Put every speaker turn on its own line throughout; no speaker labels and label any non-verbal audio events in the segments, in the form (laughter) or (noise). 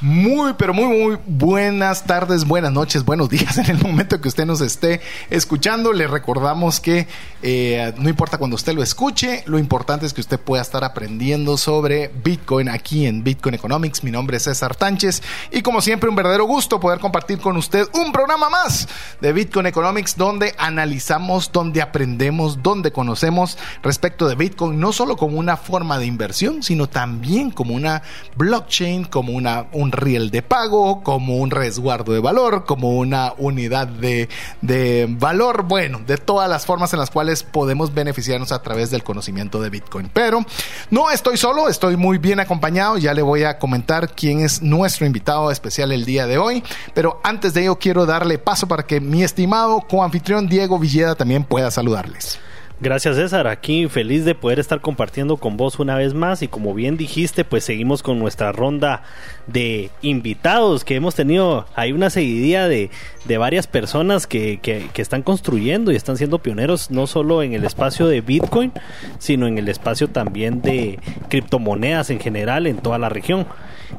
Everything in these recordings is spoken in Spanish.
Muy, pero muy, muy buenas tardes, buenas noches, buenos días (laughs) en el momento que usted nos esté escuchando. Le recordamos que eh, no importa cuando usted lo escuche, lo importante es que usted pueda estar aprendiendo sobre Bitcoin aquí en Bitcoin Economics. Mi nombre es César Tánchez y como siempre un verdadero gusto poder compartir con usted un programa más de Bitcoin Economics donde analizamos, donde aprendemos, donde conocemos respecto de Bitcoin, no solo como una forma de inversión, sino también como una blockchain, como una... Un riel de pago, como un resguardo de valor, como una unidad de, de valor, bueno, de todas las formas en las cuales podemos beneficiarnos a través del conocimiento de Bitcoin. Pero no estoy solo, estoy muy bien acompañado, ya le voy a comentar quién es nuestro invitado especial el día de hoy, pero antes de ello quiero darle paso para que mi estimado coanfitrión Diego Villeda también pueda saludarles.
Gracias César, aquí feliz de poder estar compartiendo con vos una vez más y como bien dijiste, pues seguimos con nuestra ronda de invitados que hemos tenido. Hay una seguidilla de, de varias personas que, que, están construyendo y están siendo pioneros no solo en el espacio de Bitcoin, sino en el espacio también de criptomonedas en general en toda la región.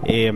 Eh,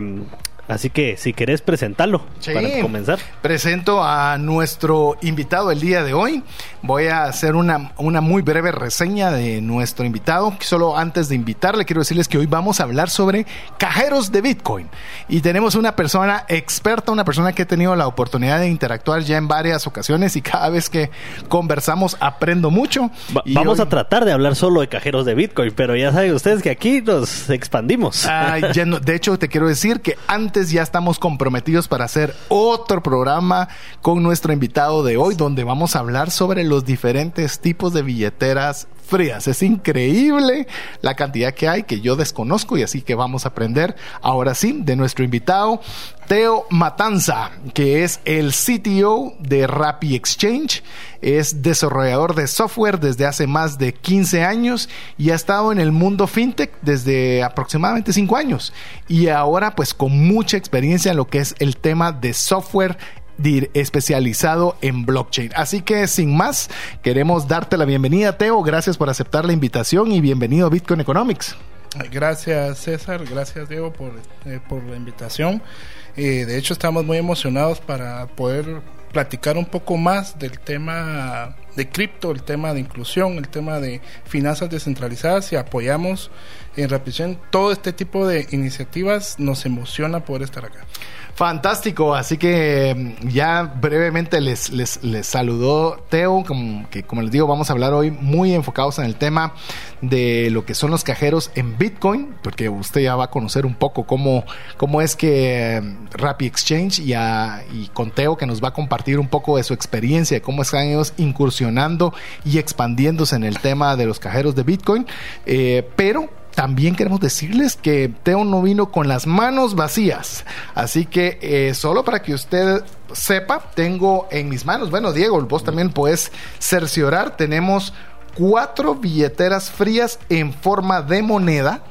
Así que si querés presentarlo para comenzar.
Presento a nuestro invitado el día de hoy. Voy a hacer una, una muy breve reseña de nuestro invitado. Solo antes de invitarle, quiero decirles que hoy vamos a hablar sobre cajeros de Bitcoin. Y tenemos una persona experta, una persona que he tenido la oportunidad de interactuar ya en varias ocasiones y cada vez que conversamos aprendo mucho.
vamos a tratar de hablar solo de cajeros de Bitcoin, pero ya saben ustedes que aquí nos expandimos.
de hecho, te quiero decir que antes ya estamos comprometidos para hacer otro programa con nuestro invitado de hoy, donde vamos a hablar sobre los diferentes tipos de billeteras frías. Es increíble la cantidad que hay que yo desconozco y así que vamos a aprender ahora sí de nuestro invitado Teo Matanza, que es el CTO de Rappi Exchange, es desarrollador de software desde hace más de 15 años y ha estado en el mundo fintech desde aproximadamente 5 años y ahora pues con mucha experiencia en lo que es el tema de software especializado en blockchain. Así que sin más, queremos darte la bienvenida, Teo. Gracias por aceptar la invitación y bienvenido a Bitcoin Economics.
Gracias, César. Gracias, Diego, por, eh, por la invitación. Eh, de hecho, estamos muy emocionados para poder platicar un poco más del tema de cripto, el tema de inclusión, el tema de finanzas descentralizadas y apoyamos en Rapidción todo este tipo de iniciativas. Nos emociona poder estar acá.
Fantástico, así que mm, ya brevemente les, les, les saludó Teo, como, que como les digo, vamos a hablar hoy muy enfocados en el tema de lo que son los cajeros en Bitcoin, porque usted ya va a conocer un poco cómo, cómo es que mm, Rappi Exchange y, con Teo que nos va a compartir un poco de su experiencia, cómo están ellos incursionando y expandiéndose en el tema de los cajeros de Bitcoin, eh, pero también queremos decirles que Teo no vino con las manos vacías. Así que eh, solo para que usted sepa, tengo en mis manos, bueno Diego, vos también puedes cerciorar, tenemos cuatro billeteras frías en forma de moneda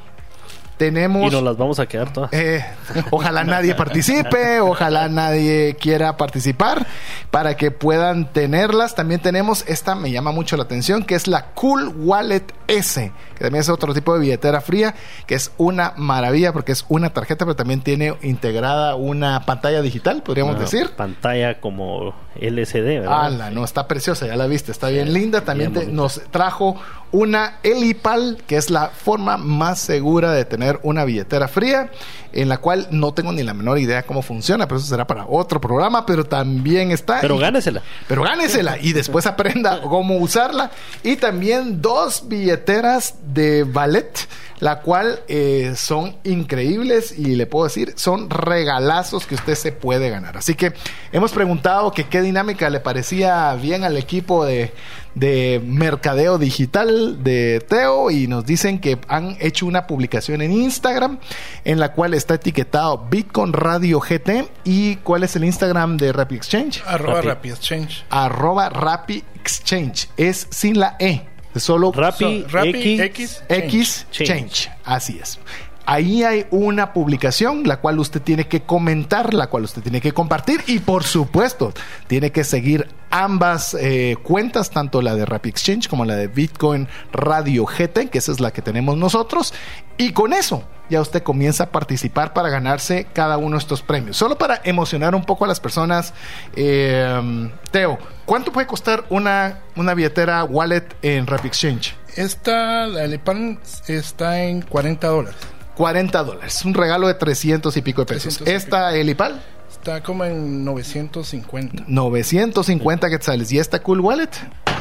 tenemos.
Y nos las vamos a quedar todas.
Eh, ojalá nadie participe, ojalá nadie quiera participar para que puedan tenerlas. También tenemos esta, me llama mucho la atención, que es la Cool Wallet S, que también es otro tipo de billetera fría, que es una maravilla porque es una tarjeta, pero también tiene integrada una pantalla digital, podríamos decir.
Pantalla como LCD, ¿verdad?
¡Hala! No, está preciosa, ya la viste, está bien linda. También nos trajo una Elipal, que es la forma más segura de tener una billetera fría, en la cual no tengo ni la menor idea cómo funciona, pero eso será para otro programa, pero también está.
Pero gánesela.
Pero gánesela y después aprenda (laughs) cómo usarla. Y también dos billeteras de ballet la cual eh, son increíbles y le puedo decir, son regalazos que usted se puede ganar. Así que hemos preguntado que qué dinámica le parecía bien al equipo de, de mercadeo digital de Teo y nos dicen que han hecho una publicación en Instagram en la cual está etiquetado Bitcoin Radio GT y cuál es el Instagram de Rapid Exchange.
Arroba
Rappi.
Rappi Exchange.
Arroba Rapid Exchange. Es sin la E. Solo
Rappi,
So, Rappi
X,
X,
X
Change.
Change. Así es. Ahí hay una publicación la cual usted tiene que comentar, la cual usted tiene que compartir y por supuesto tiene que seguir ambas eh, cuentas, tanto la de Rapid Exchange como la de Bitcoin Radio GT, que esa es la que tenemos nosotros. Y con eso ya usted comienza a participar para ganarse cada uno de estos premios. Solo para emocionar un poco a las personas, eh, Teo, ¿cuánto puede costar una, una billetera wallet en Rapid Exchange?
Esta, la Elipan, está en 40 dólares.
40 dólares. Un regalo de 300 y pico de pesos.
300 y
Esta Elipal,
Está como en 950.
950 quetzales. ¿Y esta Cool Wallet?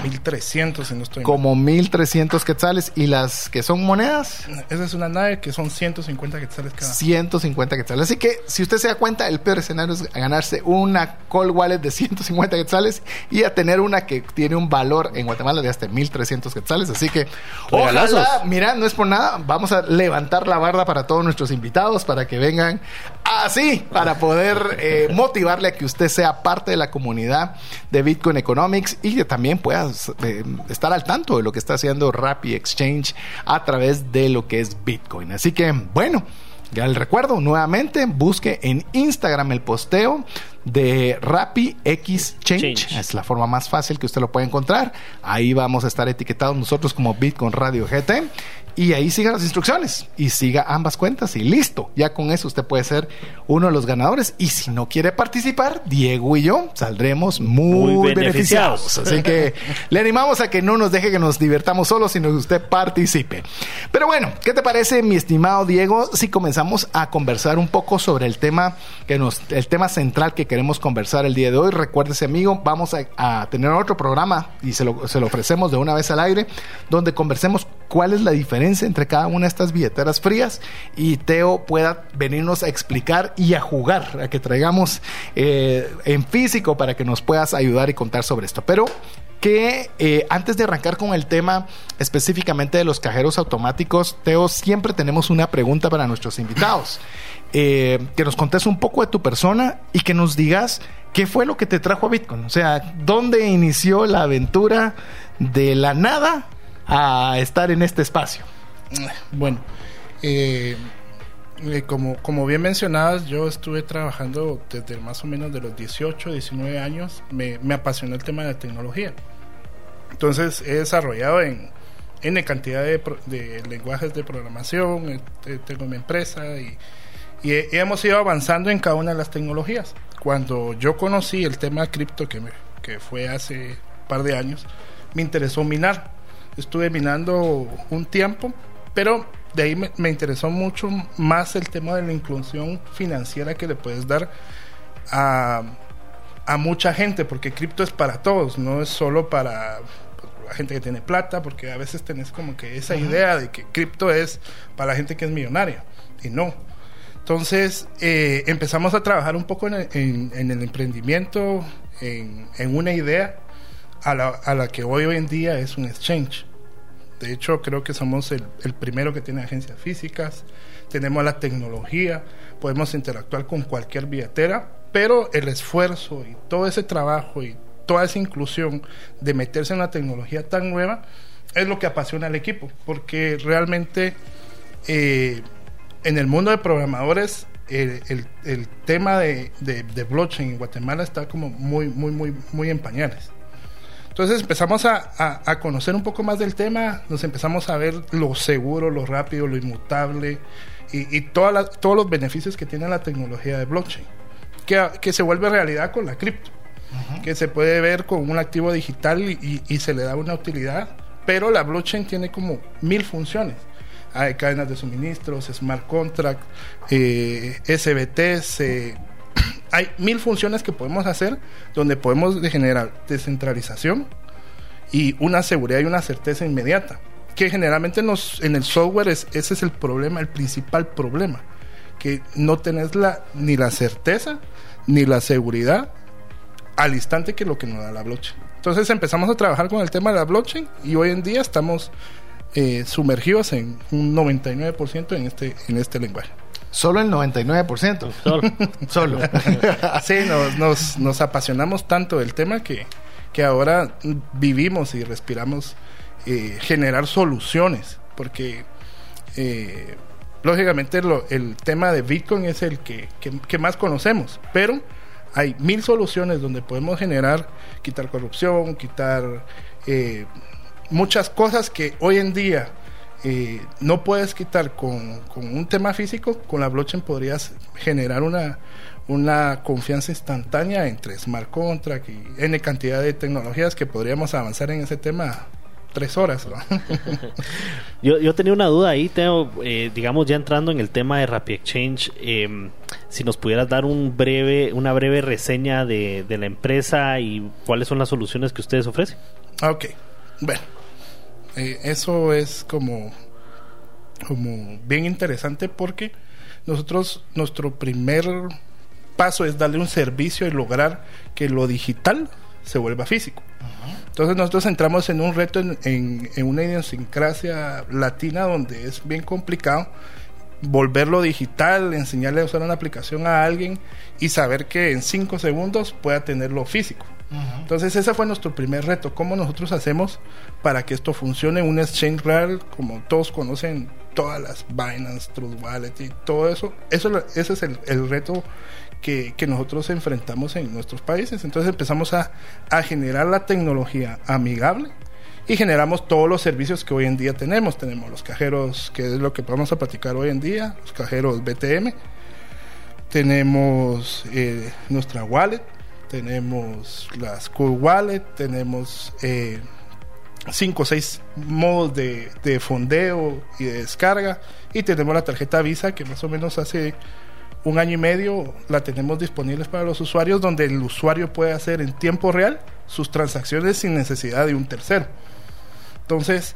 1300 si no estoy.
Como 1300 quetzales. ¿Y las que son monedas?
Esa es una nave que son 150 quetzales cada.
150 quetzales. Así que si usted se da cuenta, el peor escenario es ganarse una call wallet de 150 quetzales y a tener una que tiene un valor en Guatemala de hasta 1300 quetzales. Así que
Regalazos.
ojalá, mira, no es por nada, vamos a levantar la barda para todos nuestros invitados para que vengan así, para poder eh, motivarle a que usted sea parte de la comunidad de Bitcoin Economics y que también pueda eh, estar al tanto de lo que está haciendo Rappi Exchange a través de lo que es Bitcoin. Así que, bueno. Ya el recuerdo, nuevamente, busque en Instagram el posteo de Rappi X Change.
Change.
Es la forma más fácil que usted lo puede encontrar. Ahí vamos a estar etiquetados nosotros como Bitcoin Radio GT. Y ahí siga las instrucciones y siga ambas cuentas y listo. Ya con eso usted puede ser uno de los ganadores. Y si no quiere participar, Diego y yo saldremos muy,
Muy
beneficiados.
beneficiados.
Así que le animamos a que no nos deje que nos divertamos solos, sino que usted participe. Pero bueno, ¿qué te parece, mi estimado Diego, si comenzamos a conversar un poco sobre el tema que nos, el tema central que queremos conversar el día de hoy? Recuérdese, amigo, vamos a, tener otro programa y se lo, se lo ofrecemos de una vez al aire, donde conversemos cuál es la diferencia entre cada una de estas billeteras frías y Teo pueda venirnos a explicar y a jugar, a que traigamos eh, en físico para que nos puedas ayudar y contar sobre esto. Pero que eh, antes de arrancar con el tema específicamente de los cajeros automáticos, Teo, siempre tenemos una pregunta para nuestros invitados. Eh, que nos contes un poco de tu persona y que nos digas qué fue lo que te trajo a Bitcoin. O sea, ¿dónde inició la aventura de la nada a estar en este espacio?
Bueno, eh, eh, como, como bien mencionabas, yo estuve trabajando desde más o menos de los 18, 19 años. Me, me apasionó el tema de la tecnología. Entonces he desarrollado en N cantidad de, de lenguajes de programación, eh, eh, tengo mi empresa y, y he- hemos ido avanzando en cada una de las tecnologías. Cuando yo conocí el tema cripto, que, me- que fue hace un par de años, me interesó minar. Estuve minando un tiempo, pero de ahí me, me interesó mucho más el tema de la inclusión financiera que le puedes dar a, a mucha gente, porque cripto es para todos, no es solo para la gente que tiene plata, porque a veces tenés como que esa idea de que cripto es para la gente que es millonaria, y no. Entonces eh, empezamos a trabajar un poco en en- en el emprendimiento, en, en una idea a la, a la que hoy, hoy en día es un exchange. De hecho, creo que somos el, el primero que tiene agencias físicas, tenemos la tecnología, podemos interactuar con cualquier billetera, pero el esfuerzo y todo ese trabajo y toda esa inclusión de meterse en una tecnología tan nueva es lo que apasiona al equipo, porque realmente eh, en el mundo de programadores el, el- el tema de, de- de blockchain en Guatemala está como muy, muy, muy, muy en pañales. Entonces empezamos a, a- a conocer un poco más del tema, nos empezamos a ver lo seguro, lo rápido, lo inmutable y, y la- todos los beneficios que tiene la tecnología de blockchain, que, que se vuelve realidad con la cripto, que se puede ver con un activo digital y, y- y se le da una utilidad, pero la blockchain tiene como mil funciones. Hay cadenas de suministros, smart contract, eh, SBTs, eh, (clears throat) hay mil funciones que podemos hacer donde podemos de- generar descentralización y una seguridad y una certeza inmediata. Que generalmente en el software es, ese es el problema, el principal problema. Que no tenés la, ni la certeza ni la seguridad al instante que lo que nos da la blockchain. Entonces empezamos a trabajar con el tema de la blockchain y hoy en día estamos eh, sumergidos en un 99% en este, en este lenguaje.
Solo el 99%.
Solo. (laughs)
Solo. (laughs)
sí, nos, nos, nos apasionamos tanto del tema que, que ahora vivimos y respiramos eh, generar soluciones, porque eh, lógicamente lo- el tema de Bitcoin es el que, que- que más conocemos, pero hay mil soluciones donde podemos generar, quitar corrupción, quitar eh, muchas cosas que hoy en día eh, no puedes quitar con, con un tema físico, con la blockchain podrías generar una, una confianza instantánea entre smart contract y N cantidad de tecnologías que podríamos avanzar en ese tema tres horas. ¿no? (laughs)
Yo, yo tenía una duda ahí, Teo, eh, digamos ya entrando en el tema de Rappi Exchange, eh, si nos pudieras dar un breve, una breve reseña de, de la empresa y cuáles son las soluciones que ustedes ofrecen.
ok, bueno, eh, eso es como, como bien interesante porque nosotros, nuestro primer paso es darle un servicio y lograr que lo digital se vuelva físico. Entonces nosotros entramos en un reto en, en- en una idiosincrasia latina donde es bien complicado volverlo digital, enseñarle a usar una aplicación a alguien y saber que en cinco segundos pueda tenerlo físico. Entonces ese fue nuestro primer reto, cómo nosotros hacemos para que esto funcione, un exchange real, como todos conocen todas las Binance, Trust Wallet y todo eso, eso ese es el, reto que, nosotros enfrentamos en nuestros países. Entonces empezamos a, a generar la tecnología amigable y generamos todos los servicios que hoy en día tenemos. Tenemos los cajeros, que es lo que vamos a platicar hoy en día, los cajeros BTM. Tenemos eh, nuestra wallet, tenemos las Cool Wallet, tenemos eh, cinco o seis modos de, de fondeo y de descarga y tenemos la tarjeta Visa que más o menos hace un año y medio la tenemos disponibles para los usuarios donde el usuario puede hacer en tiempo real sus transacciones sin necesidad de un tercero. Entonces,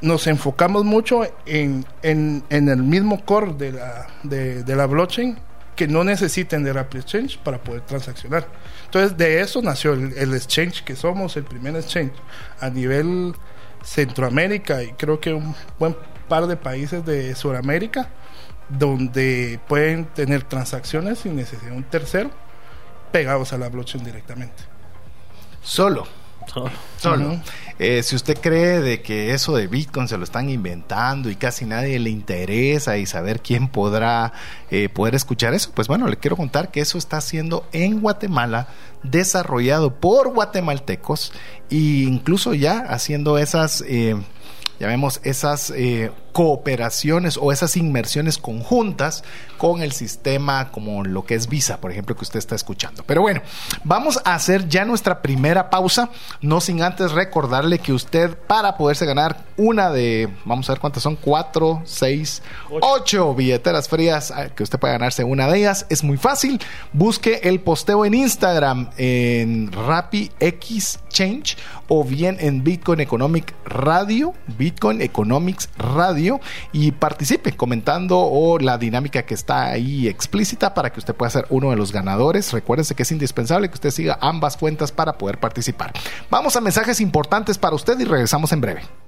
nos enfocamos mucho en, en- en el mismo core de la, de, de la blockchain que no necesiten de Rapid Exchange para poder transaccionar. Entonces, de eso nació el, exchange que somos, el primer exchange a nivel Centroamérica y creo que un buen par de países de Sudamérica donde pueden tener transacciones sin necesidad de un tercero pegados a la blockchain directamente.
Solo.
Solo.
Eh, si usted cree de que eso de Bitcoin se lo están inventando y casi nadie le interesa y saber quién podrá eh, poder escuchar eso, pues bueno, le quiero contar que eso está siendo en Guatemala desarrollado por guatemaltecos e incluso ya haciendo esas, eh, llamemos esas eh, cooperaciones o esas inmersiones conjuntas con el sistema como lo que es Visa, por ejemplo, que usted está escuchando. Pero bueno, vamos a hacer ya nuestra primera pausa, no sin antes recordarle que usted para poderse ganar una de, vamos a ver cuántas son, cuatro, seis, ocho billeteras frías, ah, que usted puede ganarse una de ellas, es muy fácil. Busque el posteo en Instagram en Rappi X Change o bien en Bitcoin Economic Radio, Bitcoin Economics Radio y participe comentando o la dinámica que está ahí explícita para que usted pueda ser uno de los ganadores. Recuérdense que es indispensable que usted siga ambas cuentas para poder participar. Vamos a mensajes importantes para usted y regresamos en breve.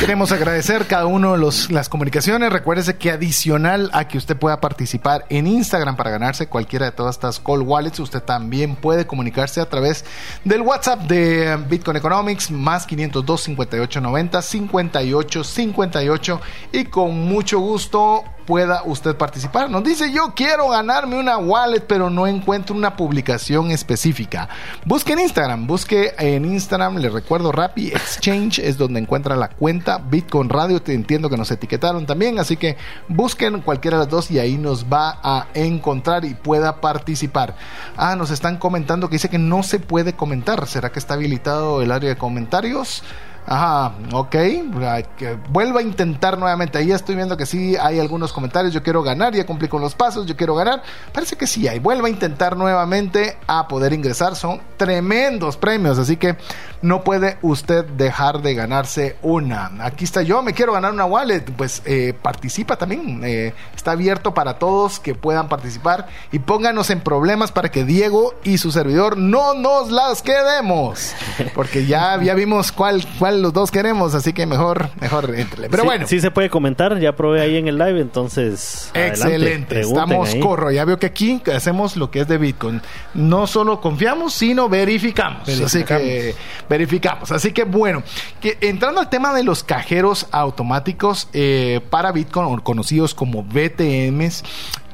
Queremos agradecer cada uno de los, las comunicaciones. Recuérdese que adicional a que usted pueda participar en Instagram para ganarse cualquiera de todas estas call wallets, usted también puede comunicarse a través del WhatsApp de Bitcoin Economics más 502 58 90 58 58 y con mucho gusto pueda usted participar. Nos dice, yo quiero ganarme una wallet, pero no encuentro una publicación específica. Busque en Instagram, busque en Instagram, le recuerdo, Rappi Exchange es donde encuentra la cuenta. Bitcoin Radio, te entiendo que nos etiquetaron también, así que busquen cualquiera de las dos y ahí nos va a encontrar y pueda participar. Ah, nos están comentando que dice que no se puede comentar. ¿Será que está habilitado el área de comentarios? Ajá, ok. Vuelva a intentar nuevamente. Ahí estoy viendo que sí hay algunos comentarios. Yo quiero ganar, ya cumplí con los pasos, yo quiero ganar. Parece que sí hay. Vuelva a intentar nuevamente a poder ingresar. Son tremendos premios, así que no puede usted dejar de ganarse una. Aquí está yo, me quiero ganar una wallet. Pues eh, participa también. Eh, está abierto para todos que puedan participar y pónganos en problemas para que Diego y su servidor no nos las quedemos. Porque ya, ya vimos cuál, cuál los dos queremos, así que mejor, mejor entre. Pero bueno.
Sí se puede comentar, ya probé ahí en el live, entonces.
Excelente, estamos corro. Ya veo que aquí hacemos lo que es de Bitcoin. No solo confiamos, sino verificamos. Así que verificamos. Así que bueno, que entrando al tema de los cajeros automáticos eh, para Bitcoin, conocidos como BTMs,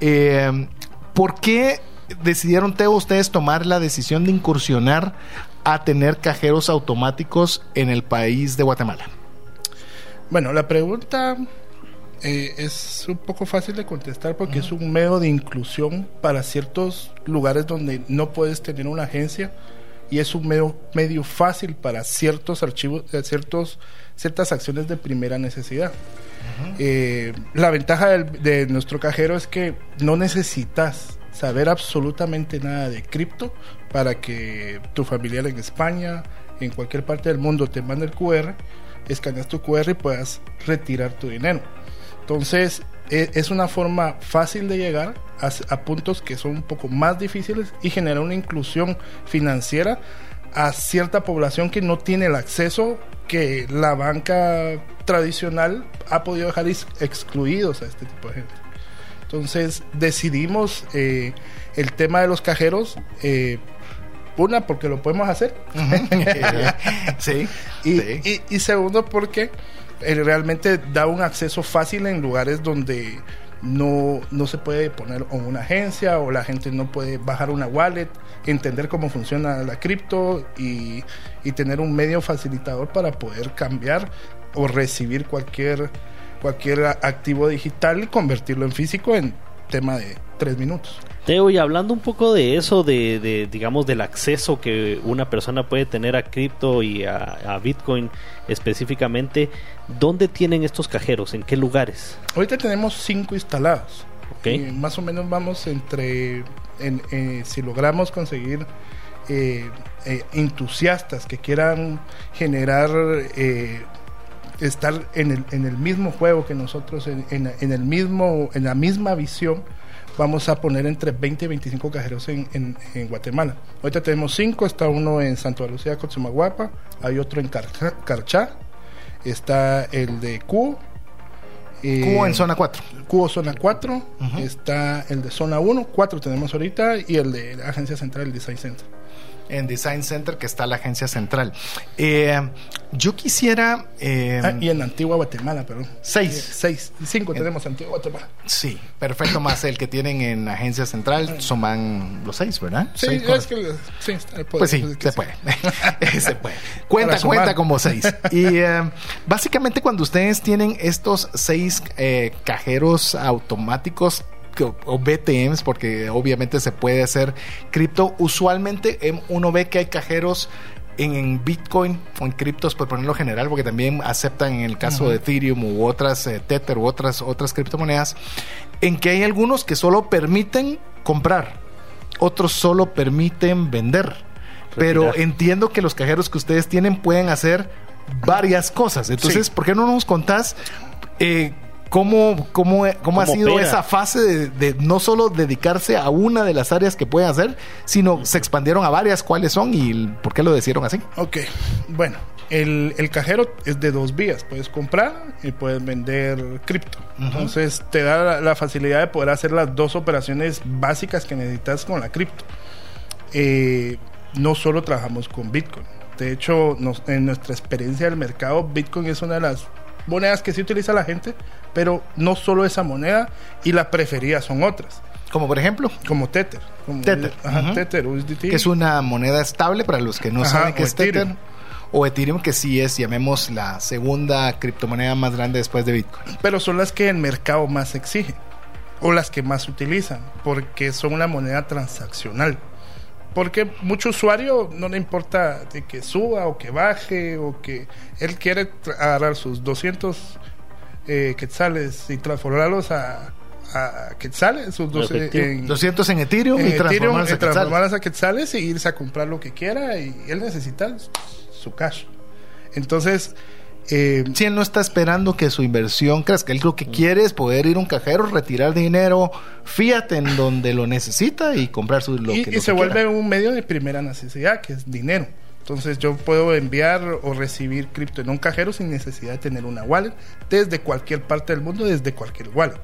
eh, ¿por qué decidieron ustedes tomar la decisión de incursionar a tener cajeros automáticos en el país de Guatemala?
Bueno, la pregunta eh, es un poco fácil de contestar porque es un medio de inclusión para ciertos lugares donde no puedes tener una agencia y es un medio, medio fácil para ciertos archivos, eh, ciertos, ciertas acciones de primera necesidad. Eh, la ventaja de nuestro cajero es que no necesitas saber absolutamente nada de cripto para que tu familiar en España, en cualquier parte del mundo te mande el QR, escaneas tu QR y puedas retirar tu dinero. Entonces, e, es una forma fácil de llegar a, puntos que son un poco más difíciles y generar una inclusión financiera a cierta población que no tiene el acceso que la banca tradicional ha podido dejar excluidos a este tipo de gente. Entonces decidimos eh, el tema de los cajeros. Eh, una, porque lo podemos hacer. (laughs)
sí,
y, segundo, porque eh, realmente da un acceso fácil en lugares donde no, no se puede poner una agencia o la gente no puede bajar una wallet, entender cómo funciona la cripto y, y tener un medio facilitador para poder cambiar o recibir cualquier cualquier activo digital y convertirlo en físico en tema de tres minutos.
Teo, y hablando un poco de eso, de, digamos del acceso que una persona puede tener a cripto y a, Bitcoin específicamente, ¿dónde tienen estos cajeros? ¿En qué lugares?
Ahorita tenemos cinco instalados. Okay. más o menos vamos entre, en, si logramos conseguir eh, eh, entusiastas que quieran generar eh, estar en el, en el mismo juego que nosotros, en, en, el mismo, en la misma visión, vamos a poner entre 20 y 25 cajeros en, en, Guatemala. Ahorita tenemos cinco, está uno en Santa Lucía, Cochumaguapa, hay otro en Carchá, está el de Cubo.
Eh, Cubo en zona 4.
Cubo zona 4, está el de zona 1, 4 tenemos ahorita, y el de la Agencia Central, el Design Center
en Design Center, que está la agencia central. Eh, yo quisiera...
Eh, ah, y en Antigua Guatemala, perdón.
Seis.
seis. Cinco tenemos en Antigua Guatemala.
Sí, perfecto, más el que tienen en agencia central, suman los seis, ¿verdad?
Sí, es que... Sí,
pues (laughs) sí, se, puede. se puede. Cuenta, cuenta como seis. (laughs) Y eh, básicamente cuando ustedes tienen estos seis cajeros automáticos o BTMs, porque obviamente se puede hacer cripto. Usualmente em, uno ve que hay cajeros en, Bitcoin o en criptos, por ponerlo general, porque también aceptan en el caso de Ethereum u otras, eh, Tether u otras, otras criptomonedas, en que hay algunos que solo permiten comprar, otros solo permiten vender. Pero entiendo que los cajeros que ustedes tienen pueden hacer varias cosas. Entonces, ¿por qué no nos contás eh, ¿Cómo, cómo, cómo ha sido esa fase de, no solo dedicarse a una de las áreas que pueden hacer, sino se expandieron a varias? ¿Cuáles son y por qué lo decidieron así?
Ok, bueno, el, cajero es de dos vías. Puedes comprar y puedes vender cripto. Entonces te da la, facilidad de poder hacer las dos operaciones básicas que necesitas con la cripto. Eh, no solo trabajamos con Bitcoin. De hecho, en nuestra experiencia del mercado, Bitcoin es una de las monedas que sí utiliza la gente, pero no solo esa moneda y la preferida son otras.
Como por ejemplo,
Como Tether. Como
Tether.
Ajá. Tether, USDT.
que es una moneda estable para los que no
Ajá,
saben qué es Tether. O Ethereum, que sí es, llamemos, la segunda criptomoneda más grande después de Bitcoin.
pero son las que el mercado más exige o las que más utilizan porque son una moneda transaccional porque mucho usuario no le importa de que suba o que baje o que él quiere tra- agarrar sus 200 eh, quetzales y transformarlos a, a quetzales sus en,
200 en Ethereum
en
y
Ethereum,
transformarlos
y
a quetzales.
transformarlas a quetzales y irse a comprar lo que quiera y él necesita su cash entonces eh,
Si él no está esperando que su inversión crezca, él lo que quiere es poder ir a un cajero, retirar dinero, fiat en donde lo necesita y comprar su lo
y,
que
y
lo
se
que
vuelve
quiera.
un medio de primera necesidad, que es dinero. Entonces yo puedo enviar o recibir cripto en un cajero sin necesidad de tener una wallet desde cualquier parte del mundo, desde cualquier wallet.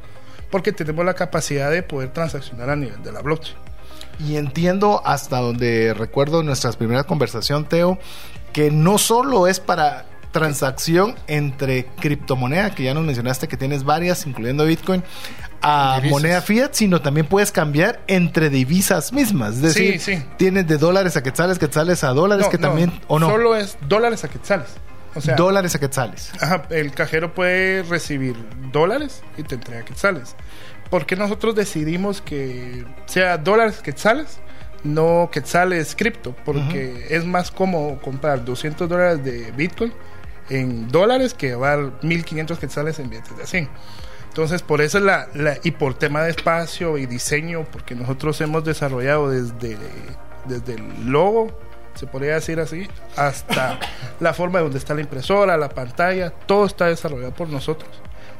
Porque tenemos la capacidad de poder transaccionar a nivel de la blockchain.
Y entiendo hasta donde recuerdo nuestras primeras conversación, Teo, que no solo es para transacción entre criptomoneda, que ya nos mencionaste que tienes varias, incluyendo Bitcoin, a
Divisas.
moneda fiat, sino también puedes cambiar entre divisas mismas. Es decir,
Sí, sí.
tienes de dólares a quetzales, quetzales a dólares,
No,
que
no,
también, o no,
Solo es dólares a quetzales. O sea,
dólares a quetzales.
Ajá, el cajero puede recibir dólares y te entrega quetzales. ¿Por qué nosotros decidimos que sea dólares quetzales? No quetzales cripto, porque es más cómodo comprar 200 dólares de Bitcoin en dólares que llevar 1500 quetzales en billetes de 100. Entonces, por eso la, la- y por tema de espacio y diseño, porque nosotros hemos desarrollado desde, desde el logo, se podría decir así, hasta (coughs) la forma de donde está la impresora, la pantalla, todo está desarrollado por nosotros.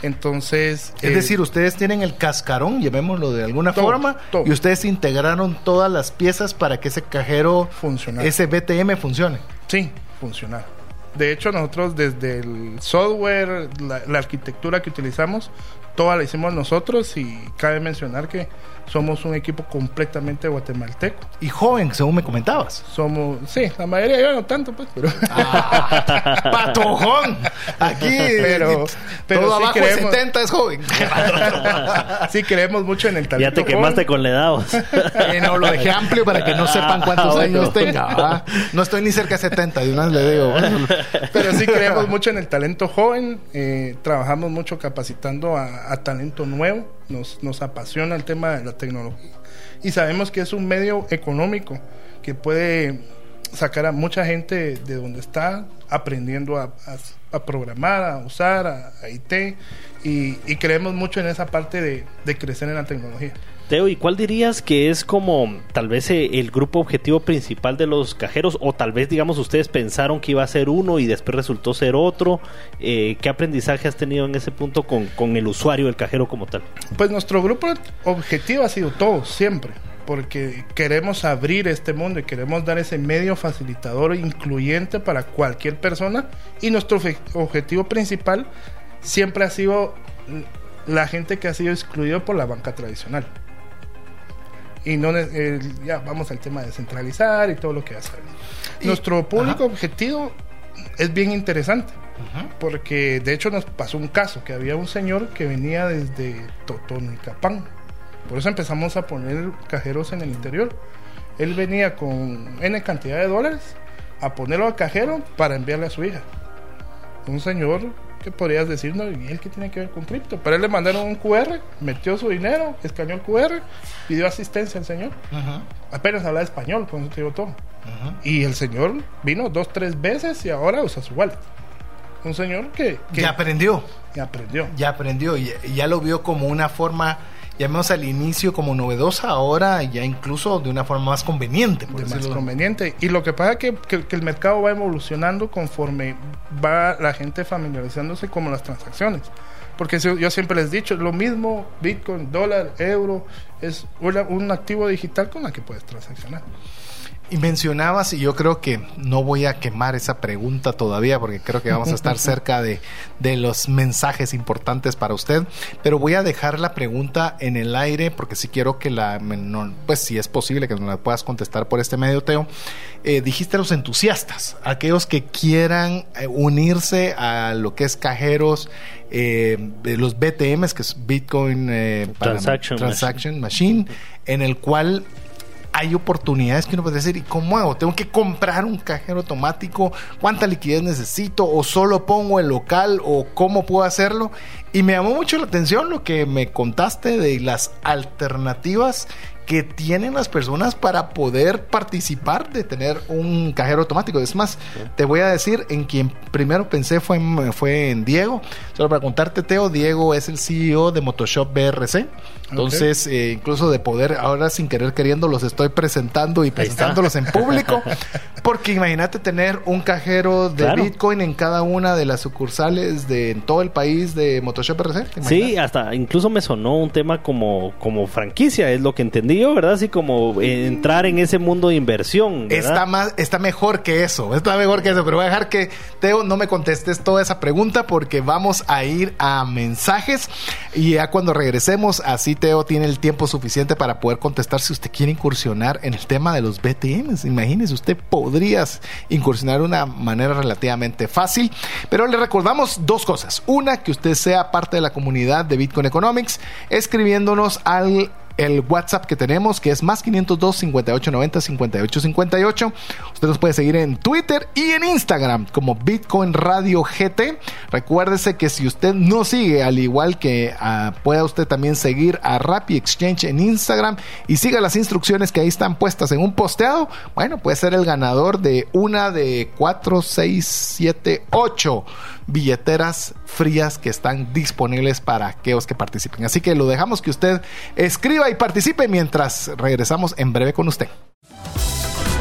Entonces,
Es
eh,
decir, ustedes tienen el cascarón, llamémoslo de alguna
Todo,
forma,
todo.
y ustedes integraron todas las piezas para que ese cajero,
Funcionar.
ese BTM funcione.
Sí, funcionar. De hecho, nosotros desde el software, la, arquitectura que utilizamos, toda la hicimos nosotros y cabe mencionar que somos un equipo completamente guatemalteco.
Y joven, según me comentabas.
Somos, sí, la mayoría yo no tanto, pues, pero,
¡Patojón! Aquí,
Pero- pero
todo
sí
abajo de
creemos-
70 es joven. (laughs)
sí creemos mucho en el
Ya
talento.
te quemaste
joven.
con ledados.
Eh, no, lo dejé amplio para que no sepan cuántos
Ah,
años
bueno.
tenga. ¿verdad? No estoy ni cerca de 70, de una vez le digo.
Pero sí creemos mucho en el talento joven, eh, trabajamos mucho capacitando a, a talento nuevo, nos, nos apasiona el tema de la tecnología y sabemos que es un medio económico que puede sacar a mucha gente de donde está aprendiendo a, a- a programar, a usar, a, a IT y, y creemos mucho en esa parte de, de crecer en la tecnología.
Teo, ¿y cuál dirías que es como tal vez eh, el grupo objetivo principal de los cajeros? O tal vez, digamos, ustedes pensaron que iba a ser uno y después resultó ser otro. Eh, ¿Qué aprendizaje has tenido en ese punto con, con el usuario, el cajero como tal?
Pues nuestro grupo objetivo ha sido todo, siempre, porque queremos abrir este mundo y queremos dar ese medio facilitador incluyente para cualquier persona y nuestro objetivo principal siempre ha sido la gente que ha sido excluido por la banca tradicional. Y no eh, ya vamos al tema de descentralizar y todo lo que ya.
Y-
Nuestro público
ajá.
objetivo es bien interesante. Porque de hecho nos pasó un caso que había un señor que venía desde Totonicapán. Por eso empezamos a poner cajeros en el interior. Él venía con N cantidad de dólares a ponerlo al cajero para enviarle a su hija. Un señor que podrías decir, no, ¿y él qué tiene que ver con cripto? Pero él le mandaron un QR, metió su dinero, escaneó el QR, pidió asistencia al señor. Apenas hablaba español, con eso te digo todo. Y el señor vino dos, tres veces y ahora usa su wallet. Un señor que, que
Ya aprendió.
que aprendió.
Ya aprendió y y ya lo vio como una forma, llamemos al inicio como novedosa, ahora ya incluso de una forma más conveniente. Por
de más conveniente. Y lo que pasa es que, que- que el mercado va evolucionando conforme va la gente familiarizándose con las transacciones. Porque yo siempre les he dicho, lo mismo Bitcoin, dólar, euro, es una- un activo digital con la que puedes transaccionar.
Y mencionabas, y yo creo que no voy a quemar esa pregunta todavía, porque creo que vamos a estar (laughs) cerca de, de, los mensajes importantes para usted, pero voy a dejar la pregunta en el aire, porque si quiero que la, pues si es posible que nos la puedas contestar por este medio, Teo. Eh, dijiste los entusiastas, aquellos que quieran eh, unirse a lo que es cajeros, eh, los BTMs, que es Bitcoin
Transaction,
Transaction Machine, en el cual hay oportunidades que uno puede decir, ¿y cómo hago? ¿Tengo que comprar un cajero automático? ¿Cuánta liquidez necesito? ¿O solo pongo el local? ¿O cómo puedo hacerlo? Y me llamó mucho la atención lo que me contaste de las alternativas que tienen las personas para poder participar de tener un cajero automático. Es más, te voy a decir, en quien primero pensé fue en, fue en Diego. Solo para contarte, Teo, Diego es el CEO de Motoshop BRC. Entonces, eh, incluso de poder, ahora sin querer queriendo, los estoy presentando y presentándolos en público. (laughs) Porque imagínate tener un cajero de Bitcoin en cada una de las sucursales de en todo el país de Motoshop BRC.
Sí, hasta incluso me sonó un tema como, como franquicia, es lo que entendí ¿verdad? Así como entrar en ese mundo de inversión.
Está más, está mejor que eso, está mejor que eso, pero voy a dejar que Teo no me contestes toda esa pregunta porque vamos a ir a mensajes y ya cuando regresemos, así Teo tiene el tiempo suficiente para poder contestar si usted quiere incursionar en el tema de los BTMs. Imagínese, usted podría incursionar de una manera relativamente fácil, pero le recordamos dos cosas. Una, que usted sea parte de la comunidad de Bitcoin Economics, escribiéndonos al el WhatsApp que tenemos, que es más 502 5890 5858. Usted nos puede seguir en Twitter y en Instagram como Bitcoin Radio GT. Recuérdese que si usted no sigue, al igual que uh, pueda usted también seguir a Rappi Exchange en Instagram y siga las instrucciones que ahí están puestas en un posteado, bueno, puede ser el ganador de una de 4, 6, 7, 8 billeteras frías que están disponibles para aquellos que participen. Así que lo dejamos que usted escriba y participe mientras regresamos en breve con usted.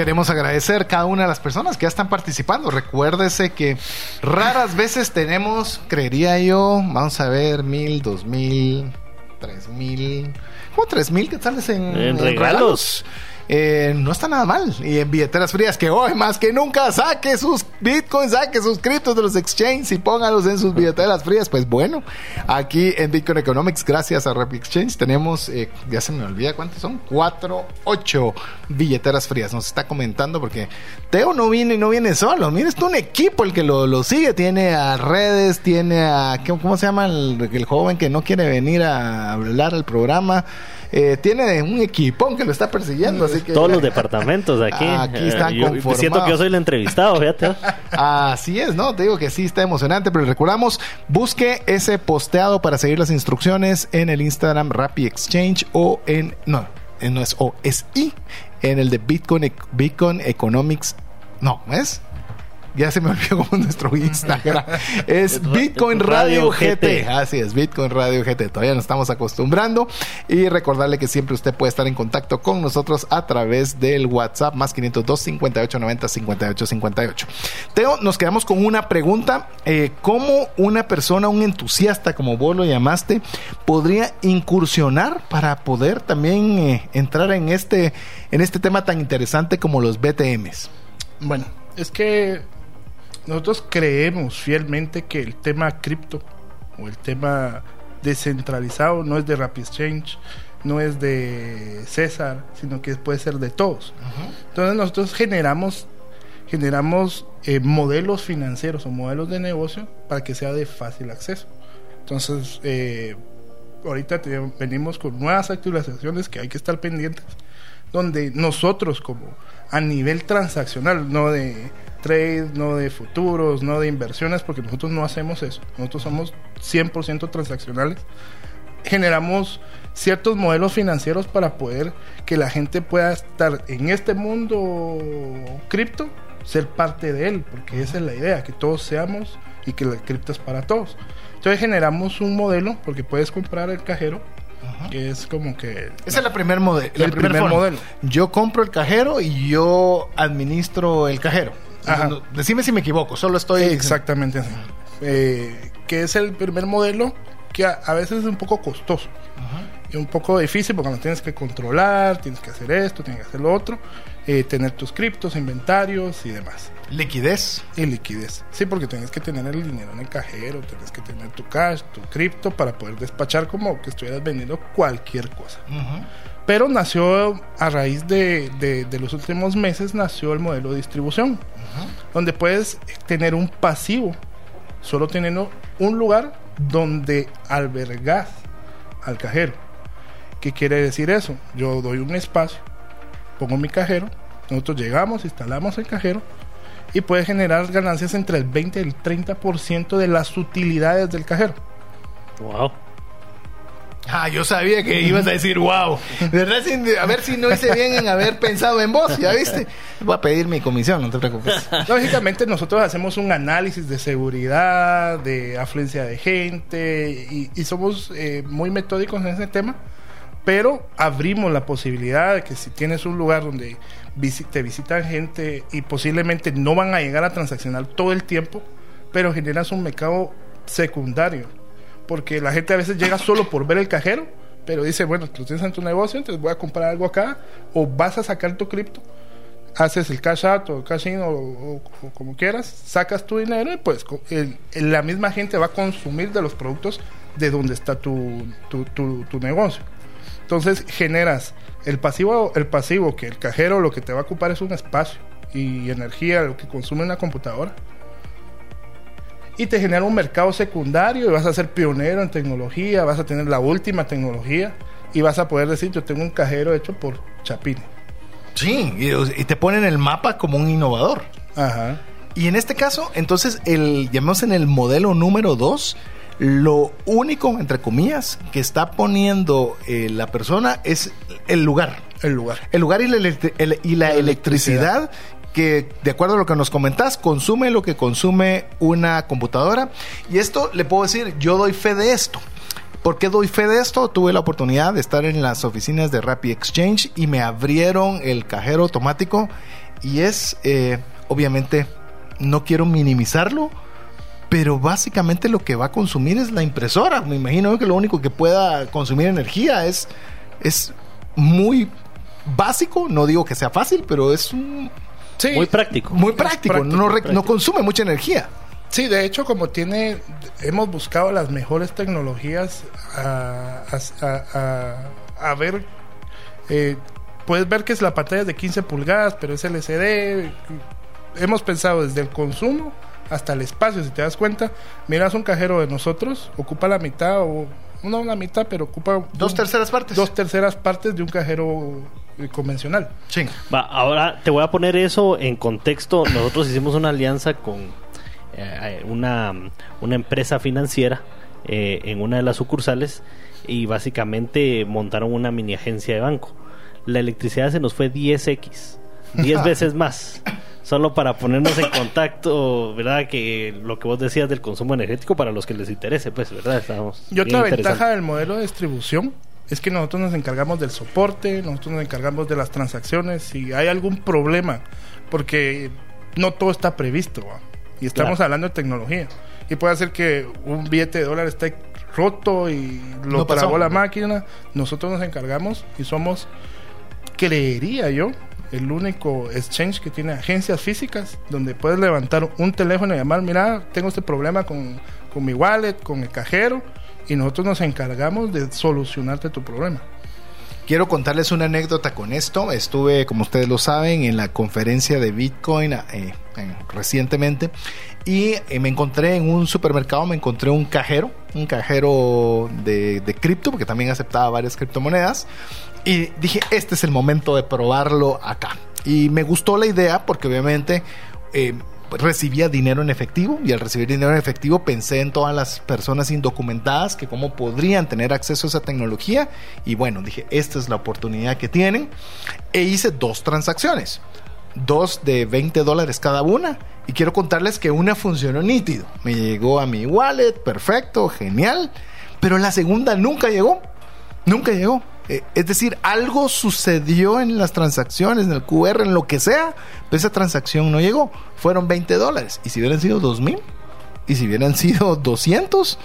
Queremos agradecer cada una de las personas que ya están participando. Recuérdese que raras veces tenemos, creería yo, vamos a ver, mil, dos mil, tres mil, como tres mil que en,
en, en regalos.
Eh, no está nada mal. Y en billeteras frías, que hoy más que nunca saque sus bitcoins, saque sus criptos de los exchanges y póngalos en sus billeteras frías. Pues bueno, aquí en Bitcoin Economics, gracias a Rapid Exchange, tenemos, eh, ya se me olvida cuántos son, cuatro, ocho billeteras frías. Nos está comentando porque Teo no viene, no viene solo. Mira, es un equipo el que lo, sigue. Tiene a redes, tiene a, ¿cómo se llama el, el joven que no quiere venir a hablar al programa? Eh, tiene un equipón que lo está persiguiendo. Así que,
Todos los departamentos aquí.
Aquí están
eh, Siento que yo soy el entrevistado, fíjate. (laughs)
Así es, ¿no? Te digo que sí está emocionante, pero recordamos, busque ese posteado para seguir las instrucciones en el Instagram Rappi Exchange o en. No, no es O, es I, en el de Bitcoin, Bitcoin Economics. No, ¿es? Ya se me olvidó como nuestro Instagram. (laughs) Es Bitcoin Radio GT. Así es, Bitcoin Radio GT. Todavía nos estamos acostumbrando. Y recordarle que siempre usted puede estar en contacto con nosotros a través del WhatsApp más 502 58 90 58 58. Teo, nos quedamos con una pregunta. Eh, ¿Cómo una persona, un entusiasta, como vos lo llamaste, podría incursionar para poder también eh, entrar en este, en este tema tan interesante como los BTMs?
Bueno, es que nosotros creemos fielmente que el tema cripto o el tema descentralizado no es de Rapid Exchange, no es de César, sino que puede ser de todos. Entonces nosotros generamos generamos eh, modelos financieros o modelos de negocio para que sea de fácil acceso. Entonces, eh, ahorita te- venimos con nuevas actualizaciones que hay que estar pendientes, donde nosotros como a nivel transaccional, no de trade, no de futuros, no de inversiones, porque nosotros no hacemos eso, nosotros somos 100% transaccionales, generamos ciertos modelos financieros para poder que la gente pueda estar en este mundo cripto, ser parte de él, porque esa es la idea, que todos seamos y que la cripto es para todos. Entonces generamos un modelo, porque puedes comprar el cajero, que es como que...
Esa es la primer mode- la
El
primer
primer
forma.
modelo.
Yo compro el cajero y yo administro el cajero.
Ajá.
No, decime si me equivoco, solo estoy...
Exactamente así. Eh, que es el primer modelo que a, a veces es un poco costoso. Y un poco difícil porque lo tienes que controlar, tienes que hacer esto, tienes que hacer lo otro, eh, tener tus criptos, inventarios y demás.
Liquidez.
Y liquidez. Sí, porque tienes que tener el dinero en el cajero, tienes que tener tu cash, tu cripto para poder despachar como que estuvieras vendiendo cualquier cosa. Pero nació a raíz de, de- de los últimos meses, nació el modelo de distribución, donde puedes tener un pasivo, solo teniendo un lugar donde albergas al cajero. ¿Qué quiere decir eso? Yo doy un espacio, pongo mi cajero, nosotros llegamos, instalamos el cajero y puede generar ganancias entre el 20 y el 30% de las utilidades del cajero.
Wow.
Ah, yo sabía que ibas a decir wow. ¿Verdad? Sin- A ver si no hice bien en haber pensado en vos, ¿ya viste? Voy a pedir mi comisión, no te preocupes.
Lógicamente nosotros hacemos un análisis de seguridad, de afluencia de gente y, somos eh, muy metódicos en ese tema, pero abrimos la posibilidad de que si tienes un lugar donde te visitan gente y posiblemente no van a llegar a transaccionar todo el tiempo, pero generas un mercado secundario, porque la gente a veces llega solo por ver el cajero, pero dice, bueno, tú tienes en tu negocio, entonces voy a comprar algo acá, o vas a sacar tu cripto haces el cash out o cash in o, como quieras, sacas tu dinero y pues la misma gente va a consumir de los productos de donde está tu, tu, tu- tu negocio. Entonces generas el pasivo, el pasivo que el cajero lo que te va a ocupar es un espacio y energía, lo que consume una computadora. Y te genera un mercado secundario y vas a ser pionero en tecnología, vas a tener la última tecnología y vas a poder decir, yo tengo un cajero hecho por Chapine.
Sí, y, te ponen el mapa como un innovador.
Ajá.
Y en este caso, entonces, el, llamemos en el modelo número 2, lo único, entre comillas, que está poniendo eh, la persona es el lugar.
El lugar.
El lugar y la, electri- el- y la
La
electricidad que, de acuerdo a lo que nos comentás, consume lo que consume una computadora. Y esto le puedo decir, yo doy fe de esto. ¿Por qué doy fe de esto? Tuve la oportunidad de estar en las oficinas de Rappi Exchange y me abrieron el cajero automático y es, eh, obviamente, no quiero minimizarlo, pero básicamente lo que va a consumir es la impresora. Me imagino que lo único que pueda consumir energía es, es muy básico. No digo que sea fácil, pero es un-
Sí,
Muy práctico.
muy práctico.
práctico,
no,
práctico.
no consume mucha energía.
sí, de hecho, como tiene, hemos buscado las mejores tecnologías a, a- a- a- a ver. eh, puedes ver que es la pantalla es de 15 pulgadas, pero es LCD. Hemos pensado desde el consumo hasta el espacio. Si te das cuenta, miras un cajero de nosotros, ocupa la mitad o no la mitad, pero ocupa
Dos
un-
terceras partes.
dos terceras partes de un cajero convencional.
Sí.
Va, ahora te voy a poner eso en contexto. Nosotros hicimos una alianza con eh, una, una empresa financiera eh, en una de las sucursales y básicamente montaron una mini agencia de banco. La electricidad se nos fue 10x, 10 (laughs) veces más. Solo para ponernos en contacto, ¿verdad? Que lo que vos decías del consumo energético para los que les interese, pues, ¿verdad? Estamos
Y otra ventaja del modelo de distribución es que nosotros nos encargamos del soporte, nosotros nos encargamos de las transacciones, si hay algún problema, porque no todo está previsto, ¿va? y estamos
Claro.
hablando de tecnología. Y puede ser que un billete de dólar esté roto y lo
No
trabó la máquina, nosotros nos encargamos y somos, creería yo, el único exchange que tiene agencias físicas donde puedes levantar un teléfono y llamar, mira, tengo este problema con, con mi wallet, con el cajero, y nosotros nos encargamos de solucionarte tu problema.
Quiero contarles una anécdota con esto. Estuve, como ustedes lo saben, en la conferencia de Bitcoin eh, recientemente y eh, me encontré en un supermercado, me encontré un cajero, un cajero de, de cripto, porque también aceptaba varias criptomonedas. Y dije, este es el momento de probarlo acá. Y me gustó la idea porque obviamente... Recibía dinero en efectivo y al recibir dinero en efectivo pensé en todas las personas indocumentadas que cómo podrían tener acceso a esa tecnología. Y bueno, dije, esta es la oportunidad que tienen e hice dos transacciones, dos de 20 dólares cada una. Y quiero contarles que una funcionó nítido, me llegó a mi wallet, perfecto, genial, pero la segunda nunca llegó, nunca llegó. Eh, es decir, algo sucedió en las transacciones, en el QR, en lo que sea, pero esa transacción no llegó. Fueron 20 dólares. ¿Y si hubieran sido 2 mil? ¿Y si hubieran sido (laughs) 200?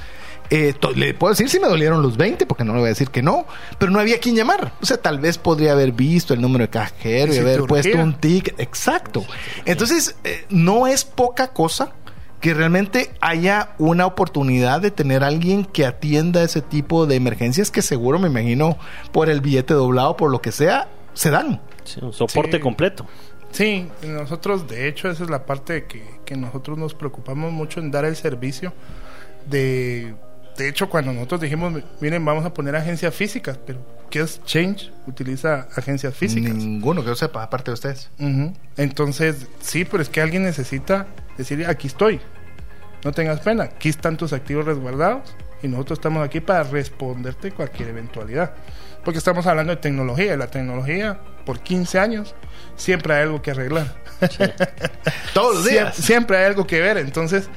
Eh, le puedo decir si me dolieron los 20, porque no le voy a decir que no, pero no había quien llamar. O sea, tal vez podría haber visto el número de cajero y, haber puesto un ticket. Exacto. Entonces, eh, no es poca cosa que realmente haya una oportunidad de tener alguien que atienda ese tipo de emergencias que seguro, me imagino, por el billete doblado, por lo que sea, se dan.
un soporte completo.
Sí, nosotros, de hecho, esa es la parte que, que nosotros nos preocupamos mucho en dar el servicio de de hecho, cuando nosotros dijimos, miren, vamos a poner agencias físicas, pero ¿qué es Change? Utiliza agencias físicas.
Ninguno que yo sepa, aparte de ustedes.
Entonces, sí, pero es que alguien necesita decir, aquí estoy, no tengas pena, aquí están tus activos resguardados y nosotros estamos aquí para responderte cualquier eventualidad. Porque estamos hablando de tecnología y la tecnología, por 15 años, siempre hay algo que arreglar.
Todos los días.
siempre hay algo que ver. Entonces,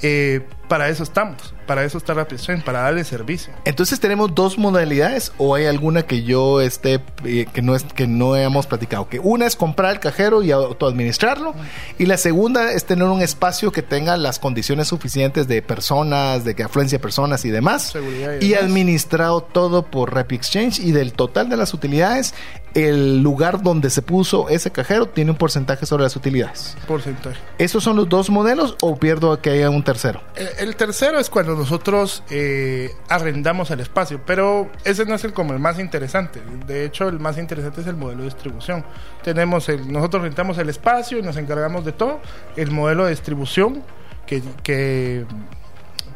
eh, para eso estamos, para eso está Rapid para darle servicio.
Entonces tenemos dos modalidades o hay alguna que yo esté eh, que no es que no hemos platicado, que una es comprar el cajero y autoadministrarlo y la segunda es tener un espacio que tenga las condiciones suficientes de personas, de que afluencia de personas y demás y, administrado todo por Rapid Exchange y del total de las utilidades el lugar donde se puso ese cajero tiene un porcentaje sobre las utilidades.
Porcentaje.
¿Esos son los dos modelos o pierdo que haya un tercero?
El, tercero es cuando nosotros eh, arrendamos el espacio, pero ese no es el como el más interesante. De hecho, el más interesante es el modelo de distribución. Tenemos el, nosotros rentamos el espacio y nos encargamos de todo. El modelo de distribución que,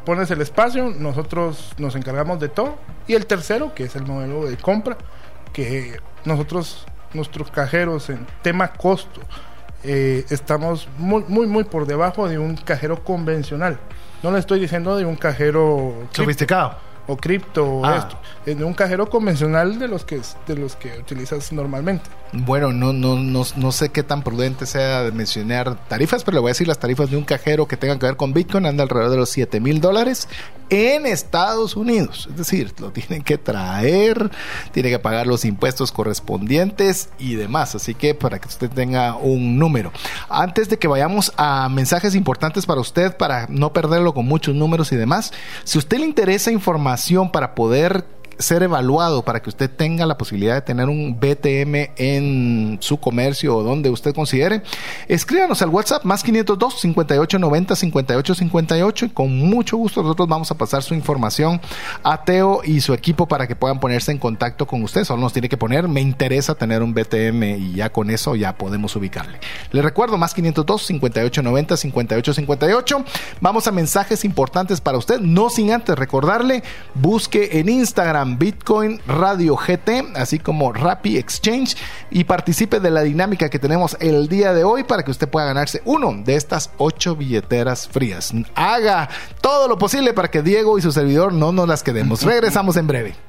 pones el espacio, nosotros nos encargamos de todo. Y el tercero, que es el modelo de compra, que nosotros, nuestros cajeros en tema costo, eh, estamos muy, muy, muy por debajo de un cajero convencional. No le estoy diciendo de un cajero
sofisticado
o cripto o ah. esto, de un cajero convencional de los que de los que utilizas normalmente.
Bueno, no, no, no, no sé qué tan prudente sea mencionar tarifas, pero le voy a decir las tarifas de un cajero que tenga que ver con Bitcoin anda alrededor de los 7 mil dólares en Estados Unidos. Es decir, lo tienen que traer, tiene que pagar los impuestos correspondientes y demás. Así que para que usted tenga un número. Antes de que vayamos a mensajes importantes para usted, para no perderlo con muchos números y demás, si a usted le interesa información para poder ser evaluado para que usted tenga la posibilidad de tener un BTM en su comercio o donde usted considere, escríbanos al WhatsApp más 502 5890 5858 y con mucho gusto nosotros vamos a pasar su información a Teo y su equipo para que puedan ponerse en contacto con usted. Solo nos tiene que poner, me interesa tener un BTM y ya con eso ya podemos ubicarle. Le recuerdo más 502 5890 5858. Vamos a mensajes importantes para usted, no sin antes recordarle, busque en Instagram Bitcoin Radio GT, así como Rappi Exchange, y participe de la dinámica que tenemos el día de hoy para que usted pueda ganarse uno de estas ocho billeteras frías. Haga todo lo posible para que Diego y su servidor no nos las quedemos. (laughs) Regresamos en breve.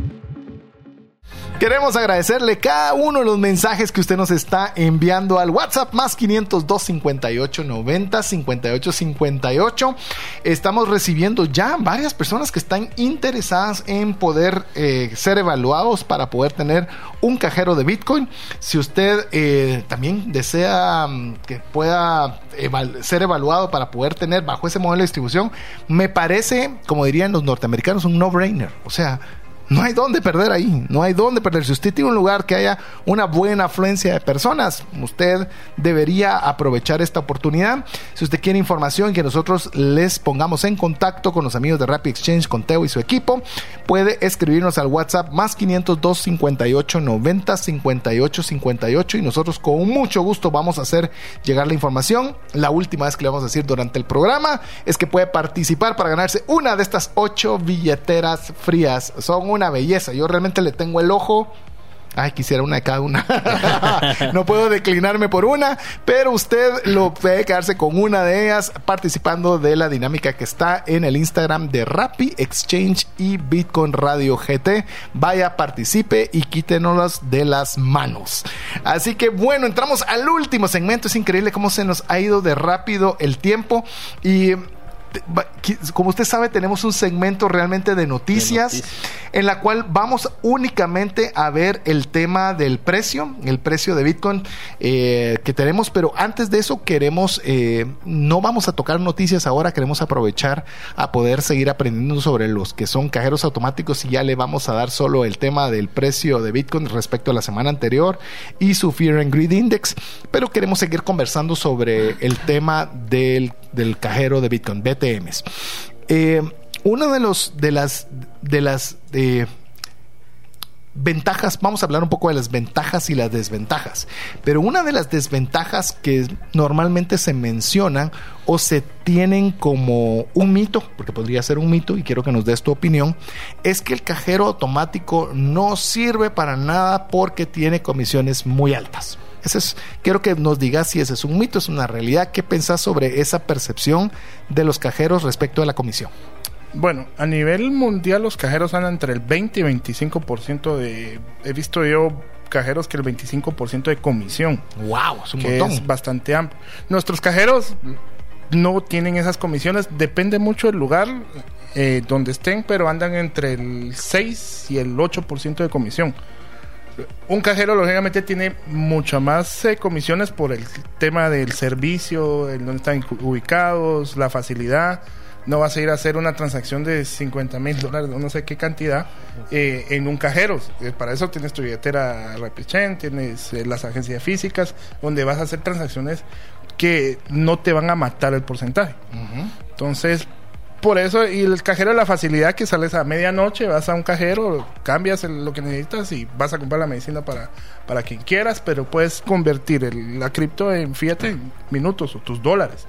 Queremos agradecerle cada uno de los mensajes que usted nos está enviando al WhatsApp más 502 58 90 58 58. Estamos recibiendo ya varias personas que están interesadas en poder eh, ser evaluados para poder tener un cajero de Bitcoin. Si usted eh, también desea mm, que pueda ser evaluado para poder tener bajo ese modelo de distribución, me parece, como dirían los norteamericanos, un no-brainer. O sea, no hay dónde perder ahí, no hay dónde perder. Si usted tiene un lugar que haya una buena afluencia de personas, usted debería aprovechar esta oportunidad. Si usted quiere información que nosotros les pongamos en contacto con los amigos de Rapid Exchange, con Teo y su equipo, puede escribirnos al WhatsApp más 502 58 90 58 58 y nosotros con mucho gusto vamos a hacer llegar la información. La última vez que le vamos a decir durante el programa es que puede participar para ganarse una de estas ocho billeteras frías. Son belleza. Yo realmente le tengo el ojo. Ay, quisiera una de cada una. (laughs) no puedo declinarme por una, pero usted lo puede quedarse con una de ellas participando de la dinámica que está en el Instagram de Rappi Exchange y Bitcoin Radio GT. Vaya, participe y quítenos de las manos. Así que bueno, entramos al último segmento. Es increíble cómo se nos ha ido de rápido el tiempo y como usted sabe, tenemos un segmento realmente de noticias, en la cual vamos únicamente a ver el tema del precio, el precio de Bitcoin eh, que tenemos, pero antes de eso queremos, eh, no vamos a tocar noticias ahora, queremos aprovechar a poder seguir aprendiendo sobre los que son cajeros automáticos y ya le vamos a dar solo el tema del precio de Bitcoin respecto a la semana anterior y su Fear and Greed Index, pero queremos seguir conversando sobre el tema del, del cajero de Bitcoin, Eh, una de los de las de las eh, ventajas, vamos a hablar un poco de las ventajas y las desventajas, pero una de las desventajas que normalmente se mencionan o se tienen como un mito, porque podría ser un mito y quiero que nos des tu opinión, es que el cajero automático no sirve para nada porque tiene comisiones muy altas. Ese es, quiero que nos digas si ese es un mito, es una realidad. ¿Qué pensás sobre esa percepción de los cajeros respecto a la comisión?
Bueno, a nivel mundial los cajeros andan entre el 20 y 25% de... He visto yo cajeros que el 25% de comisión.
¡Wow! Es un
que Es bastante amplio. Nuestros cajeros no tienen esas comisiones. Depende mucho del lugar eh, donde estén, pero andan entre el 6 y el 8% de comisión. Un cajero, lógicamente, tiene muchas más eh, comisiones por el tema del servicio, el donde están ubicados, la facilidad no vas a ir a hacer una transacción de 50 mil dólares, no sé qué cantidad, eh, en un cajero. Eh, para eso tienes tu billetera Chain, tienes eh, las agencias físicas, donde vas a hacer transacciones que no te van a matar el porcentaje. Entonces, por eso, y el cajero, la facilidad que sales a medianoche, vas a un cajero, cambias lo que necesitas y vas a comprar la medicina para, para quien quieras, pero puedes convertir la cripto en fiat en minutos o tus dólares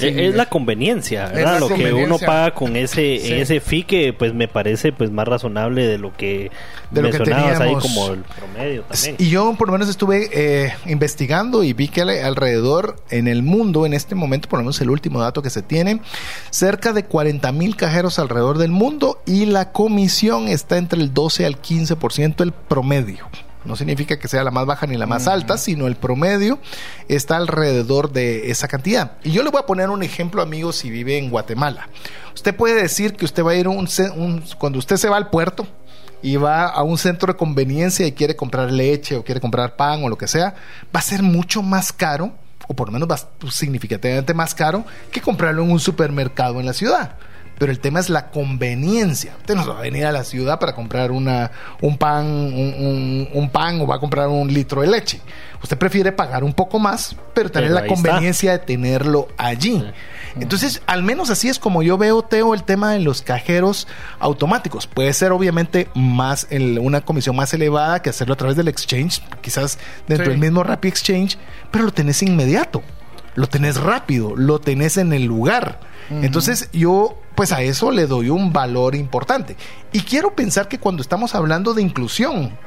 es la conveniencia, ¿verdad? lo que uno paga con ese ese fee que pues me parece pues más razonable de lo que de mencionabas ahí como el promedio también.
Y yo por lo menos estuve eh, investigando y vi que alrededor en el mundo en este momento, por lo menos el último dato que se tiene, cerca de 40 mil cajeros alrededor del mundo y la comisión está entre el 12 al 15% el promedio. No significa que sea la más baja ni la más alta, sino el promedio está alrededor de esa cantidad. Y yo le voy a poner un ejemplo, amigo, si vive en Guatemala. Usted puede decir que usted va a ir un, un cuando usted se va al puerto y va a un centro de conveniencia y quiere comprar leche o quiere comprar pan o lo que sea, va a ser mucho más caro, o por lo menos va, significativamente más caro, que comprarlo en un supermercado en la ciudad pero el tema es la conveniencia. Usted no va a venir a la ciudad para comprar una, un pan, un, pan o va a comprar un litro de leche. Usted prefiere pagar un poco más, pero tener la conveniencia de tenerlo allí. Entonces, al menos así es como yo veo, Teo, el tema de los cajeros automáticos. Puede ser obviamente más una comisión más elevada que hacerlo a través del exchange, quizás dentro del mismo Rappi Exchange, pero lo tenés inmediato. Lo tenés rápido, lo tenés en el lugar. Entonces yo pues a eso le doy un valor importante. Y quiero pensar que cuando estamos hablando de inclusión,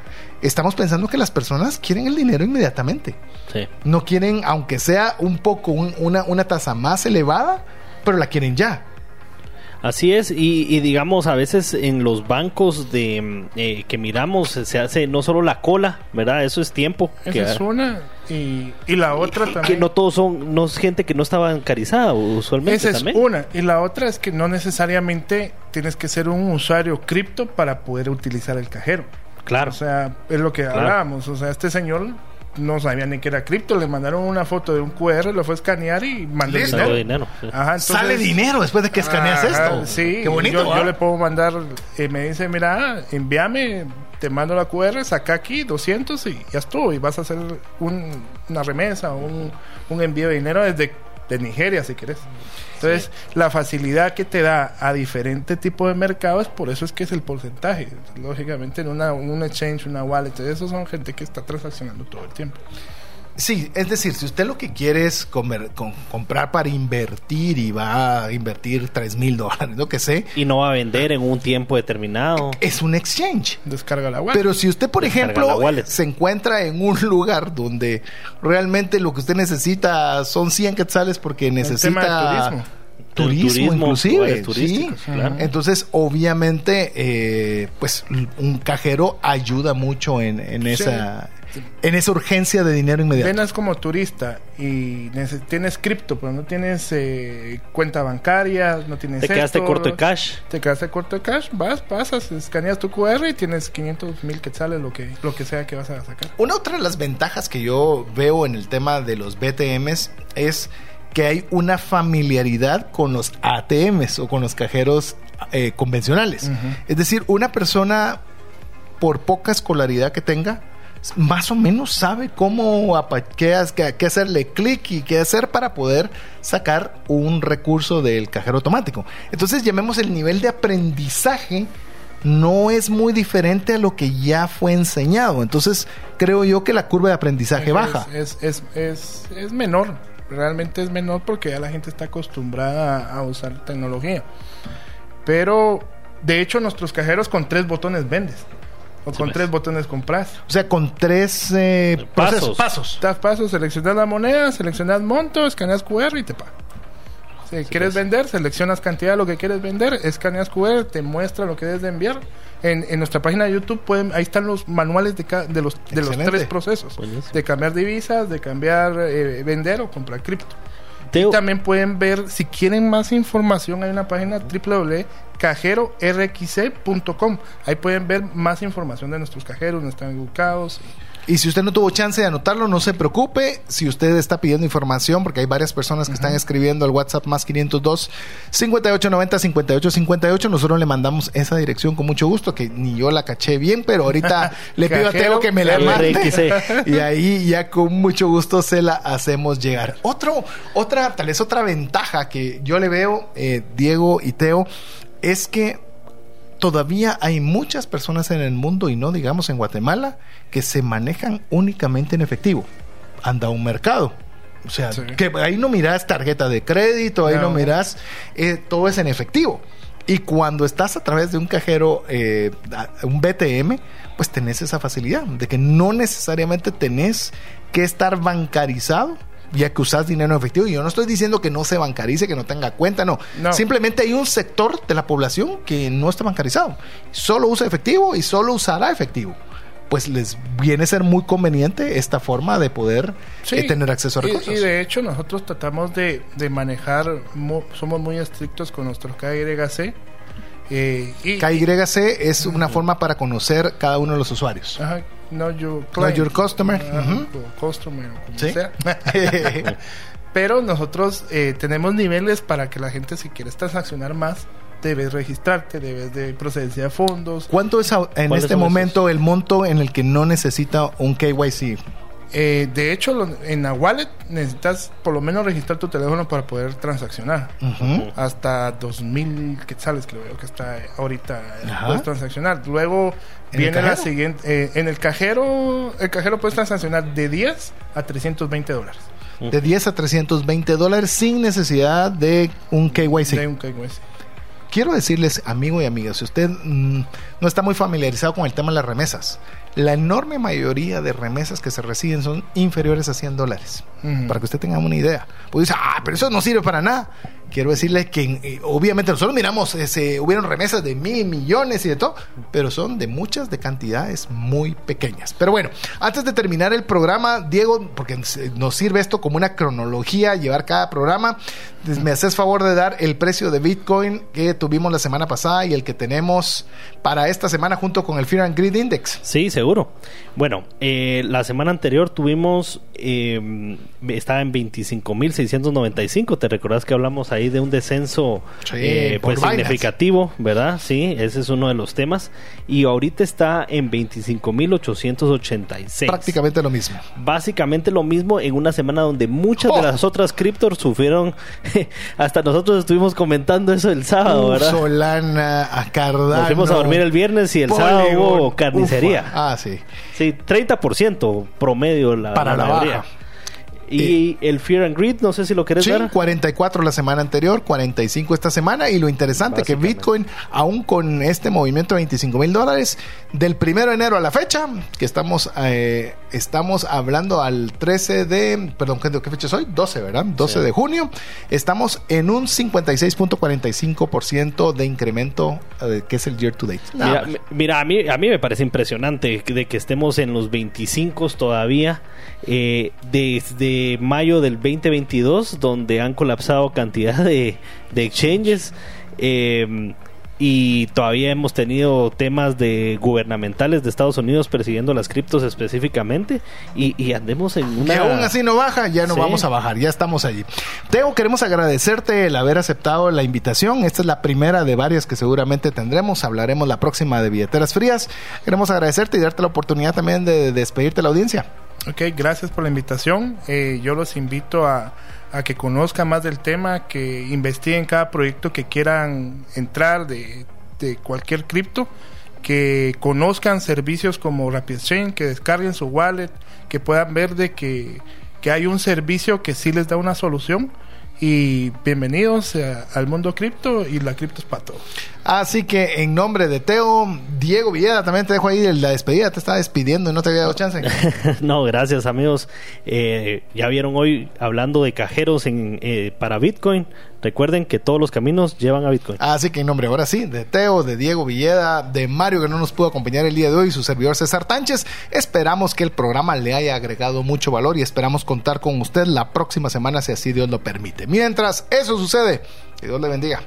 estamos pensando que las personas quieren el dinero inmediatamente.
Sí.
No quieren, aunque sea un poco un- una, una tasa más elevada, pero la quieren ya.
Así es, y, y digamos, a veces en los bancos de eh, que miramos eh, se hace no solo la cola, ¿verdad? Eso es tiempo.
Esa
que,
es una. Y, y la otra
que
también.
no todos son, no es gente que no está bancarizada usualmente
Esa es una. Y la otra es que no necesariamente tienes que ser un usuario cripto para poder utilizar el cajero.
Claro.
O sea, es lo que
Claro.
hablábamos. O sea, este señor no sabía ni que era cripto. Le mandaron una foto de un QR, lo fue a escanear y
Listo.
Salió
dinero.
dinero. sí.
Ajá, entonces-
Sale dinero después de que escaneas
Ajá,
esto.
Sí,
Qué bonito.
Yo,
¿ah?
yo le puedo mandar, eh, me dice, mira, envíame, te mando la QR, saca aquí 200 y ya estuvo. Y vas a hacer un- una remesa o un, un envío de dinero desde de Nigeria, si quieres. Entonces, la facilidad que te da a diferente tipo de mercados, por eso es que es el porcentaje. Lógicamente, en una, un exchange, una wallet, esos son gente que está transaccionando todo el tiempo.
Sí, es decir, si usted lo que quiere es comer- con- comprar para invertir y va a invertir 3 mil dólares, lo que sé,
Y no va a vender en un tiempo determinado.
es un exchange.
Descarga la wallet.
Pero si usted, por
Descarga
ejemplo, se encuentra en un lugar donde realmente lo que usted necesita son 100 quetzales porque necesita
turismo.
turismo,
Turismo,
inclusive, sí.
claro.
Entonces, obviamente, eh, pues un cajero ayuda mucho en, en
Sí.
esa en esa urgencia de dinero inmediato.
Venas como turista y tienes cripto, pero no tienes eh, cuenta bancaria, no tienes
Te quedaste
esto,
corto de cash.
Te quedaste corto de cash, vas, pasas, escaneas tu QR y tienes 500 mil quetzales, lo que, lo que sea que vas a sacar.
Una otra de las ventajas que yo veo en el tema de los BTMs es que hay una familiaridad con los ATMs o con los cajeros eh, convencionales. Es decir, una persona, por poca escolaridad que tenga, más o menos sabe cómo qué, ha- qué- qué hacerle clic y qué hacer para poder sacar un recurso del cajero automático. Entonces llamemos el nivel de aprendizaje no es muy diferente a lo que ya fue enseñado. Entonces creo yo que la curva de aprendizaje baja.
Es, es, es, es menor, realmente es menor porque ya la gente está acostumbrada a, a usar tecnología. Pero, de hecho, nuestros cajeros con tres botones vendes. O con
pues.
tres botones compras.
O sea, con tres eh,
Pasos.
pasos.
Das paso, seleccionas la moneda, seleccionas monto, escaneas QR y te paga. Si quieres vender, seleccionas cantidad de lo que quieres vender, escaneas QR, te muestra lo que debes de enviar. En, en nuestra página de YouTube pueden, ahí están los manuales de, ca- de los de los tres procesos.
Buenísimo.
De cambiar divisas, de cambiar, eh, vender o comprar cripto.
Teo,
También pueden ver, si quieren más información, hay una página www.cajerorxc.com. Ahí pueden ver más información de nuestros cajeros, donde están ubicados.
Y si usted no tuvo chance de anotarlo, no se preocupe. Si usted está pidiendo información, porque hay varias personas que están escribiendo al WhatsApp más 502 5890 5858, nosotros le mandamos esa dirección con mucho gusto, que ni yo la caché bien, pero ahorita (laughs) le pido a Teo que me la mande. (laughs) Y ahí ya con mucho gusto se la hacemos llegar. Otro, otra, tal vez otra ventaja que yo le veo, eh, Diego y Teo, es que todavía hay muchas personas en el mundo y no digamos en Guatemala que se manejan únicamente en efectivo. Anda a un mercado. O sea,
Sí.
que ahí no miras tarjeta de crédito, ahí no,
No.
miras, eh, todo es en efectivo. Y cuando estás a través de un cajero, eh, un BTM, pues tenés esa facilidad de que no necesariamente tenés que estar bancarizado ya que usas dinero en efectivo. Y yo no estoy diciendo que no se bancarice, que no tenga cuenta, no.
No.
Simplemente hay un sector de la población que no está bancarizado. Solo usa efectivo y solo usará efectivo. Pues les viene a ser muy conveniente esta forma de poder
Sí.
eh, tener acceso a recursos.
Y, de hecho nosotros tratamos de, de manejar, somos muy estrictos con nuestros KYC. Eh, y,
KYC es una forma para conocer cada uno de los usuarios.
Ajá, know your,
Know
client.
your customer,
o customer, o como
¿Sí?
sea. (laughs) Pero nosotros eh, tenemos niveles para que la gente, si quieres transaccionar más, debes registrarte, debes de procedencia de fondos.
¿Cuánto es en
¿Cuáles
este momento el monto en el que no necesita un KYC?
Eh, de hecho, lo- en la wallet necesitas por lo menos registrar tu teléfono para poder transaccionar.
Ujú.
Hasta 2000 quetzales, creo que está ahorita.
Ajá.
Puedes transaccionar. Luego
¿En el
viene la siguiente. eh, en el cajero, el cajero puedes transaccionar de 10 a 320 dólares.
de 10 a 320 dólares sin necesidad de un KYC.
De un KYC.
Quiero decirles, amigo y amiga, si usted mm, no está muy familiarizado con el tema de las remesas, la enorme mayoría de remesas que se reciben son inferiores a 100 dólares. Para que usted tenga una idea. Pues dice, ah, pero eso no sirve para nada. Quiero decirle que eh, obviamente nosotros miramos, ese, hubieron remesas de mil millones y de todo, pero son de muchas, de cantidades muy pequeñas. Pero bueno, antes de terminar el programa, Diego, porque nos sirve esto como una cronología, llevar cada programa, des- me haces favor de dar el precio de Bitcoin que tuvimos la semana pasada y el que tenemos para esta semana junto con el Fear and Greed Index.
Sí, seguro. Bueno, eh, la semana anterior tuvimos, eh, estaba en 25.695. Te recordás que hablamos ahí de un descenso
Sí,
eh, pues
Binance.
significativo, ¿verdad? Sí, ese es uno de los temas. Y ahorita está en 25.886.
Prácticamente lo mismo.
Básicamente lo mismo en una semana donde muchas de
¡Oh!
las otras criptos sufrieron, (laughs) hasta nosotros estuvimos comentando eso el sábado, ¿verdad?
Solana, a Cardano.
Nos fuimos a dormir el viernes y el
Polygon,
sábado hubo carnicería.
ufa. Ah, sí.
Sí, 30% promedio la,
Para la
mayoría.
baja.
Y el Fear and Greed, no sé si lo querés
Sí,
ver.
44 la semana anterior, 45 esta semana. Y lo interesante que. Bitcoin, aún con este movimiento de 25 mil dólares, del 1 de enero a la fecha, que estamos, eh, estamos hablando al 13 de, perdón, ¿qué, fecha es hoy? 12, ¿verdad? 12
Sí.
de junio. Estamos en un 56.45% de incremento, eh, que es el year to date.
Mira, mira, a, mí, a mí me parece impresionante de que estemos en los 25 todavía, eh, mayo del 2022, donde han colapsado cantidad de, de exchanges. eh, y todavía hemos tenido temas de gubernamentales de Estados Unidos persiguiendo las criptos específicamente y, y andemos en una
aún así no baja, ya no
Sí.
vamos a bajar, ya estamos allí. Teo, queremos agradecerte el haber aceptado la invitación. Esta es la primera de varias que seguramente tendremos. Hablaremos la próxima de billeteras frías. Queremos agradecerte y darte la oportunidad también de, de despedirte de la audiencia.
Ok, gracias por la invitación. Eh, yo los invito a, a que conozcan más del tema, que investiguen cada proyecto que quieran entrar de, de cualquier cripto, que conozcan servicios como RapidChain, que descarguen su wallet, que puedan ver de que, que hay un servicio que sí les da una solución. Y bienvenidos eh, al mundo cripto y la cripto es para todos.
Así que en nombre de Teo, Diego Villeda, también te dejo ahí la despedida. Te estaba despidiendo y no te había dado chance. (laughs)
no, gracias amigos. Eh, ya vieron hoy hablando de cajeros en, eh, para Bitcoin. Recuerden que todos los caminos llevan a Bitcoin.
Así que en nombre ahora sí, de Teo, de Diego Villeda, de Mario que no nos pudo acompañar el día de hoy su servidor César Tánchez, esperamos que el programa le haya agregado mucho valor y esperamos contar con usted la próxima semana si así Dios lo permite. Mientras eso sucede, que Dios le bendiga.